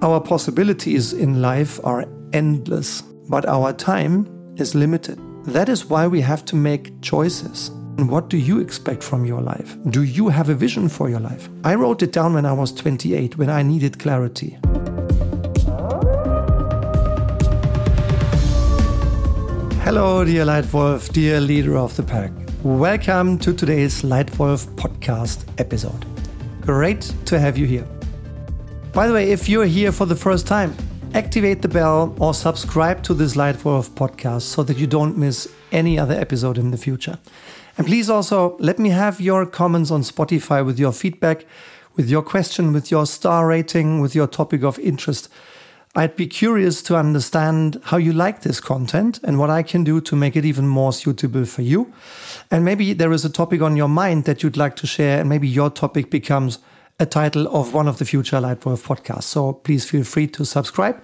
Our possibilities in life are endless, but our time is limited. That is why we have to make choices. And what do you expect from your life? Do you have a vision for your life? I wrote it down when I was 28, when I needed clarity. Hello, dear Leitwolf, dear leader of the pack. Welcome to today's Leitwolf podcast episode. Great to have you here. By the way, if you're here for the first time, activate the bell or subscribe to this Leitwolf podcast so that you don't miss any other episode in the future. And please also let me have your comments on Spotify with your feedback, with your question, with your star rating, with your topic of interest. I'd be curious to understand how you like this content and what I can do to make it even more suitable for you. And maybe there is a topic on your mind that you'd like to share, and maybe your topic becomes a title of one of the future Leitwolf podcasts. So please feel free to subscribe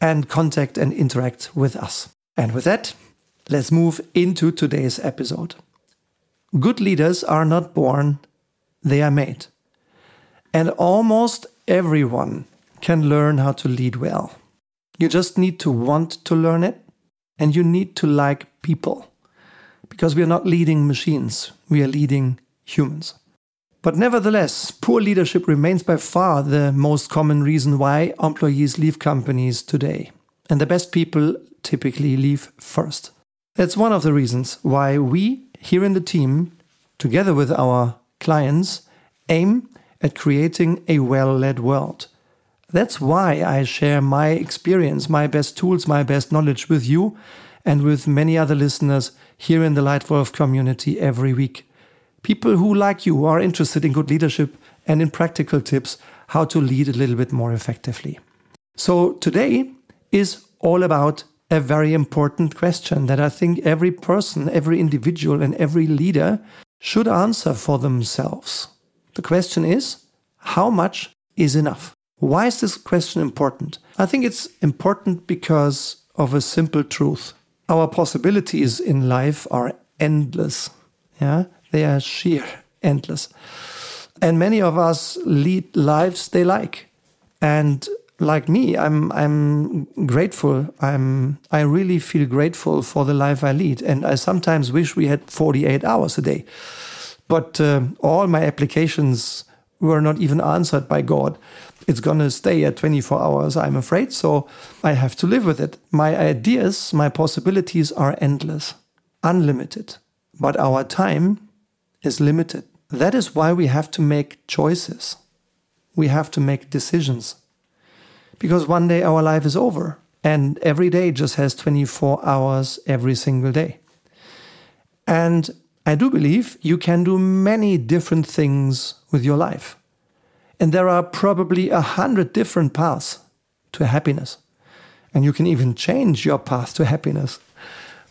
and contact and interact with us. And with that, let's move into today's episode. Good leaders are not born, they are made. And almost everyone can learn how to lead well. You just need to want to learn it and you need to like people because we are not leading machines, we are leading humans. But nevertheless, poor leadership remains by far the most common reason why employees leave companies today. And the best people typically leave first. That's one of the reasons why we here in the team, together with our clients, aim at creating a well led world. That's why I share my experience, my best tools, my best knowledge with you and with many other listeners here in the Leitwolf community every week people who, like you, are interested in good leadership and in practical tips how to lead a little bit more effectively. So today is all about a very important question that I think every person, every individual, and every leader should answer for themselves. The question is how much is enough? Why is this question important? I think it's important because of a simple truth. Our possibilities in life are endless. Yeah, they are sheer, endless. And many of us lead lives they like. And like me, I'm I'm grateful. I'm I really feel grateful for the life I lead, and I sometimes wish we had 48 hours a day. But uh, all my applications were not even answered by God. It's gonna stay at 24 hours, I'm afraid. So I have to live with it. My ideas, my possibilities are endless, unlimited. But our time is limited. That is why we have to make choices. We have to make decisions. Because one day our life is over, and every day just has 24 hours every single day. And I do believe you can do many different things with your life. And there are probably a hundred different paths to happiness. And you can even change your path to happiness.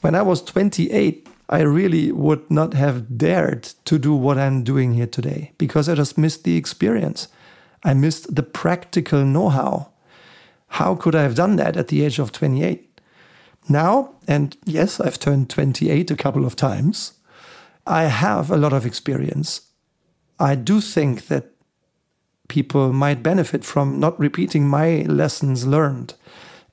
When I was 28, I really would not have dared to do what I'm doing here today because I just missed the experience. I missed the practical know how. How could I have done that at the age of 28? Now, and yes, I've turned 28 a couple of times, I have a lot of experience. I do think that people might benefit from not repeating my lessons learned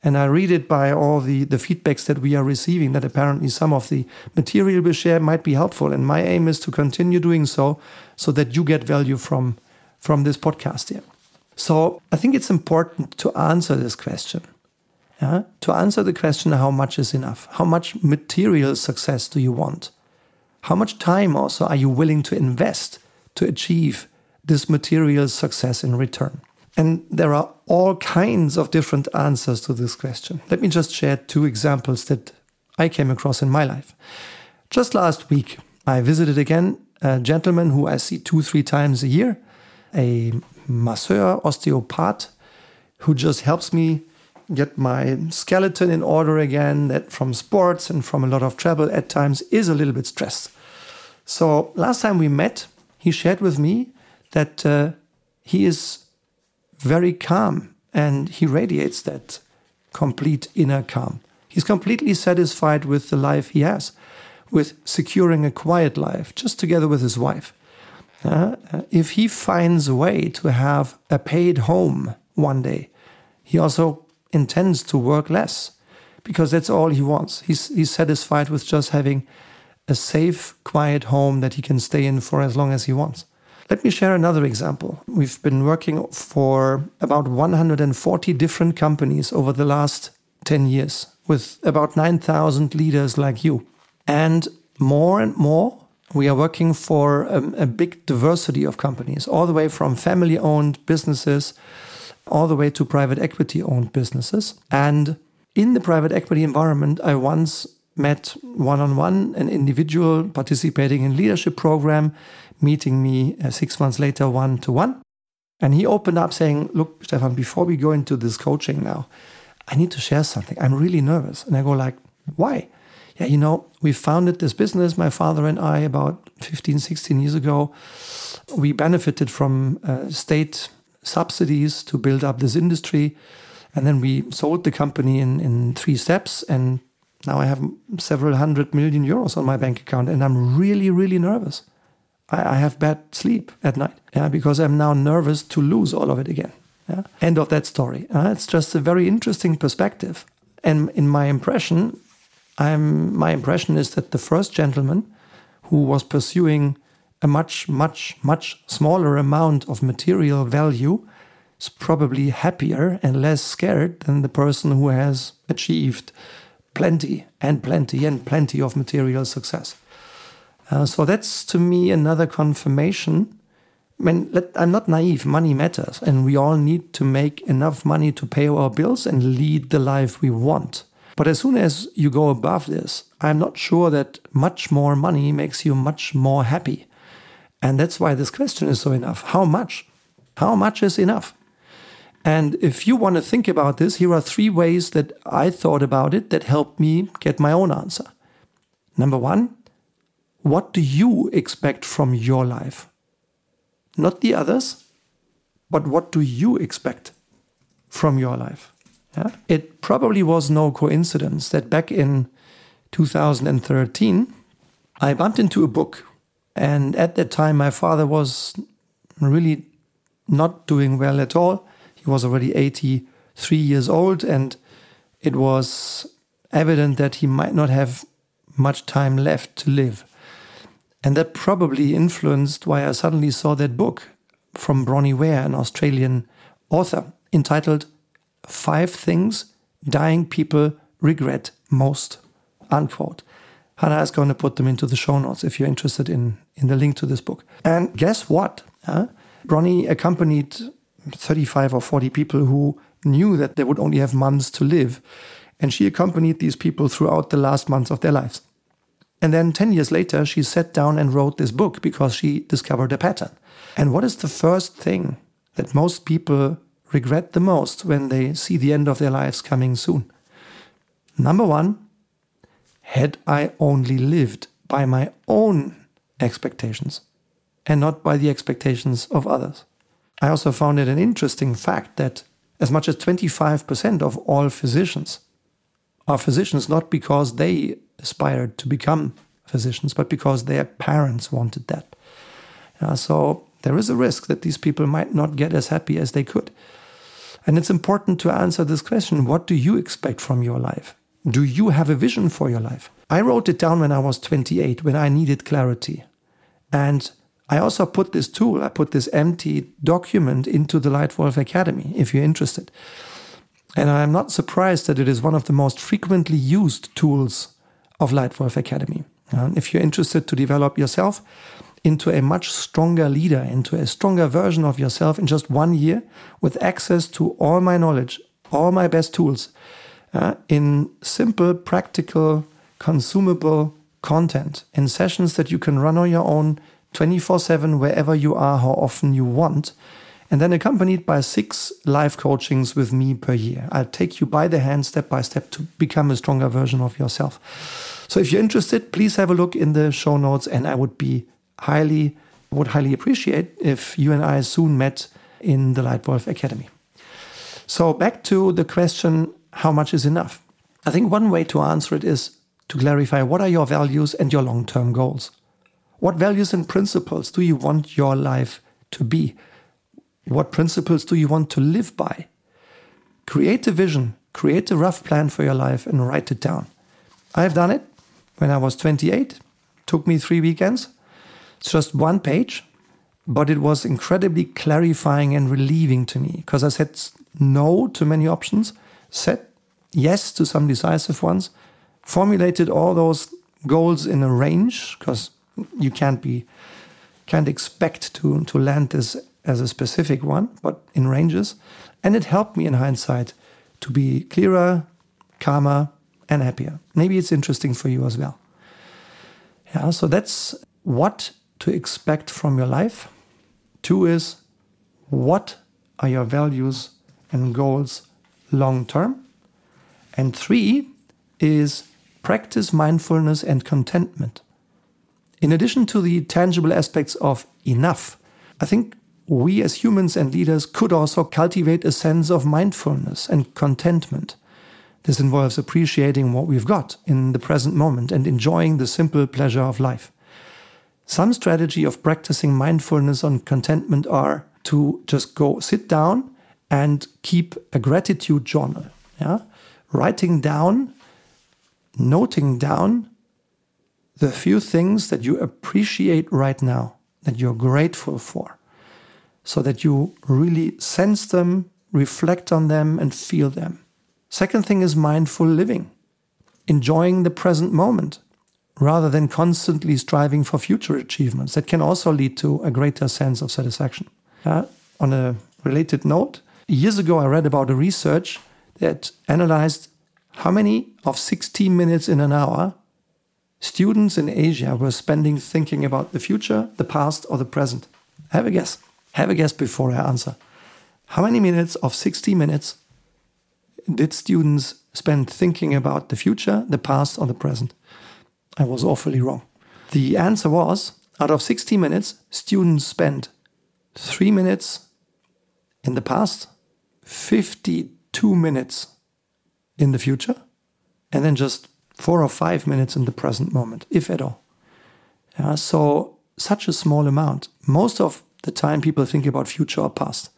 and I read it by all the, the feedbacks that we are receiving that apparently some of the material we share might be helpful. And my aim is to continue doing so so that you get value from, from this podcast here. So I think it's important to answer this question. Yeah? To answer the question, how much is enough? How much material success do you want? How much time also are you willing to invest to achieve this material success in return? And there are all kinds of different answers to this question. Let me just share two examples that I came across in my life. Just last week, I visited again a gentleman who I see two, three times a year, a masseur, osteopath, who just helps me get my skeleton in order again, that from sports and from a lot of travel at times is a little bit stressed. So last time we met, he shared with me that uh, he is very calm and he radiates that complete inner calm. He's completely satisfied with the life he has, with securing a quiet life, just together with his wife. Uh, if he finds a way to have a paid home one day, He also intends to work less because that's all he wants. He's, he's satisfied with just having a safe, quiet home that he can stay in for as long as he wants. Let me share another example. We've been working for about 140 different companies over the last 10 years with about 9,000 leaders like you. And more and more, we are working for a, a big diversity of companies, all the way from family owned businesses, all the way to private equity owned businesses. And in the private equity environment, I once met one on one an individual participating in leadership program, meeting me uh, six months later one to one. And he opened up saying, Look, Stefan, before we go into this coaching now, I need to share something. I'm really nervous. And I go like, why? Yeah, you know, we founded this business, my father and I, about 15, 16 years ago. We benefited from uh, state subsidies to build up this industry. And then we sold the company in, in three steps. And now I have several hundred million euros on my bank account. And I'm really, really nervous. I, I have bad sleep at night yeah, because I'm now nervous to lose all of it again. Yeah? End of that story. Uh, it's just a very interesting perspective. And in my impression, I'm, my impression is that the first gentleman who was pursuing a much, much, much smaller amount of material value is probably happier and less scared than the person who has achieved plenty and plenty and plenty of material success. Uh, so that's to me another confirmation I mean, let, I'm not naive. Money matters, and we all need to make enough money to pay our bills and lead the life we want. But as soon as you go above this, I'm not sure that much more money makes you much more happy. And that's why this question is so enough. How much? How much is enough? And if you want to think about this, here are three ways that I thought about it that helped me get my own answer. Number one, what do you expect from your life? not the others, but what do you expect from your life? Yeah? It probably was no coincidence that back in 2013, I bumped into a book. And at that time, my father was really not doing well at all. He was already 83 years old, and it was evident that he might not have much time left to live. And that probably influenced why I suddenly saw that book from Bronnie Ware, an Australian author, entitled Five Things Dying People Regret Most, unquote. Hannah is going to put them into the show notes if you're interested in, in the link to this book. And guess what? Huh? Bronnie accompanied 35 or 40 people who knew that they would only have months to live. And she accompanied these people throughout the last months of their lives. And then 10 years later, she sat down and wrote this book because she discovered a pattern. And what is the first thing that most people regret the most when they see the end of their lives coming soon? Number one, had I only lived by my own expectations and not by the expectations of others. I also found it an interesting fact that as much as 25% of all physicians are physicians not because they aspired to become physicians, but because their parents wanted that. Uh, so there is a risk that these people might not get as happy as they could. And it's important to answer this question what do you expect from your life? Do you have a vision for your life? I wrote it down when I was 28, when I needed clarity. And I also put this tool, I put this empty document into the Leitwolf Academy, if you're interested. And I'm not surprised that it is one of the most frequently used tools of Leitwolf Academy. Uh, if you're interested to develop yourself into a much stronger leader, into a stronger version of yourself in just one year, with access to all my knowledge, all my best tools, uh, in simple, practical, consumable content, in sessions that you can run on your own 24 7, wherever you are, how often you want, and then accompanied by six live coachings with me per year. I'll take you by the hand step by step to become a stronger version of yourself. So if you're interested, please have a look in the show notes and I would be highly would highly appreciate if you and I soon met in the Leitwolf Academy. So back to the question how much is enough? I think one way to answer it is to clarify what are your values and your long-term goals? What values and principles do you want your life to be? What principles do you want to live by? create a vision, create a rough plan for your life, and write it down. I've done it when I was 28. Took me three weekends. It's just one page, but it was incredibly clarifying and relieving to me because I said no to many options, said yes to some decisive ones, formulated all those goals in a range because you can't be can't expect to to land this as a specific one, but in ranges. And it helped me in hindsight to be clearer, calmer, and happier. Maybe it's interesting for you as well. Yeah, so that's what to expect from your life. Two is what are your values and goals long term? And three is practice mindfulness and contentment. In addition to the tangible aspects of enough, I think we as humans and leaders could also cultivate a sense of mindfulness and contentment. This involves appreciating what we've got in the present moment and enjoying the simple pleasure of life. Some strategy of practicing mindfulness and contentment are to just go sit down and keep a gratitude journal. Yeah? Writing down, noting down the few things that you appreciate right now, that you're grateful for so that you really sense them, reflect on them, and feel them. Second thing is mindful living, enjoying the present moment rather than constantly striving for future achievements. That can also lead to a greater sense of satisfaction. Uh, on a related note, years ago I read about a research that analyzed how many of 16 minutes in an hour students in Asia were spending thinking about the future, the past, or the present. Have a guess. Have a guess before I answer. How many minutes of 60 minutes did students spend thinking about the future, the past, or the present? I was awfully wrong. The answer was out of 60 minutes, students spent three minutes in the past, 52 minutes in the future, and then just four or five minutes in the present moment, if at all. So, such a small amount. Most of the time people think about future or past.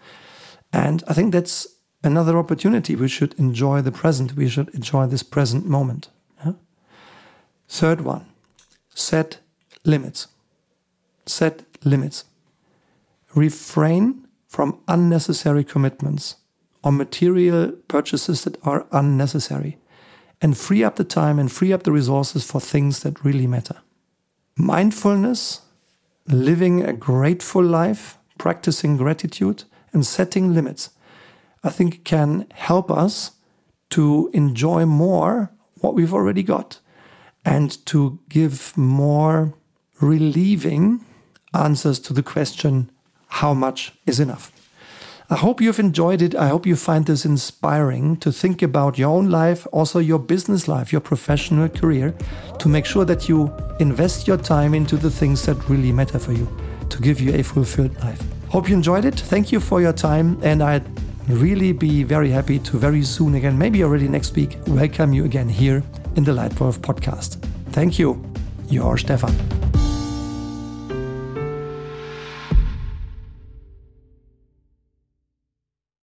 And I think that's another opportunity. We should enjoy the present. We should enjoy this present moment. Yeah? Third one, set limits. Set limits. Refrain from unnecessary commitments or material purchases that are unnecessary and free up the time and free up the resources for things that really matter. Mindfulness living a grateful life, practicing gratitude, and setting limits, I think can help us to enjoy more what we've already got and to give more relieving answers to the question how much is enough? I hope you've enjoyed it. I hope you find this inspiring to think about your own life, also your business life, your professional career, to make sure that you invest your time into the things that really matter for you to give you a fulfilled life. Hope you enjoyed it. Thank you for your time. And I'd really be very happy to very soon again, maybe already next week, welcome you again here in the Leitwolf podcast. Thank you. Your Stefan.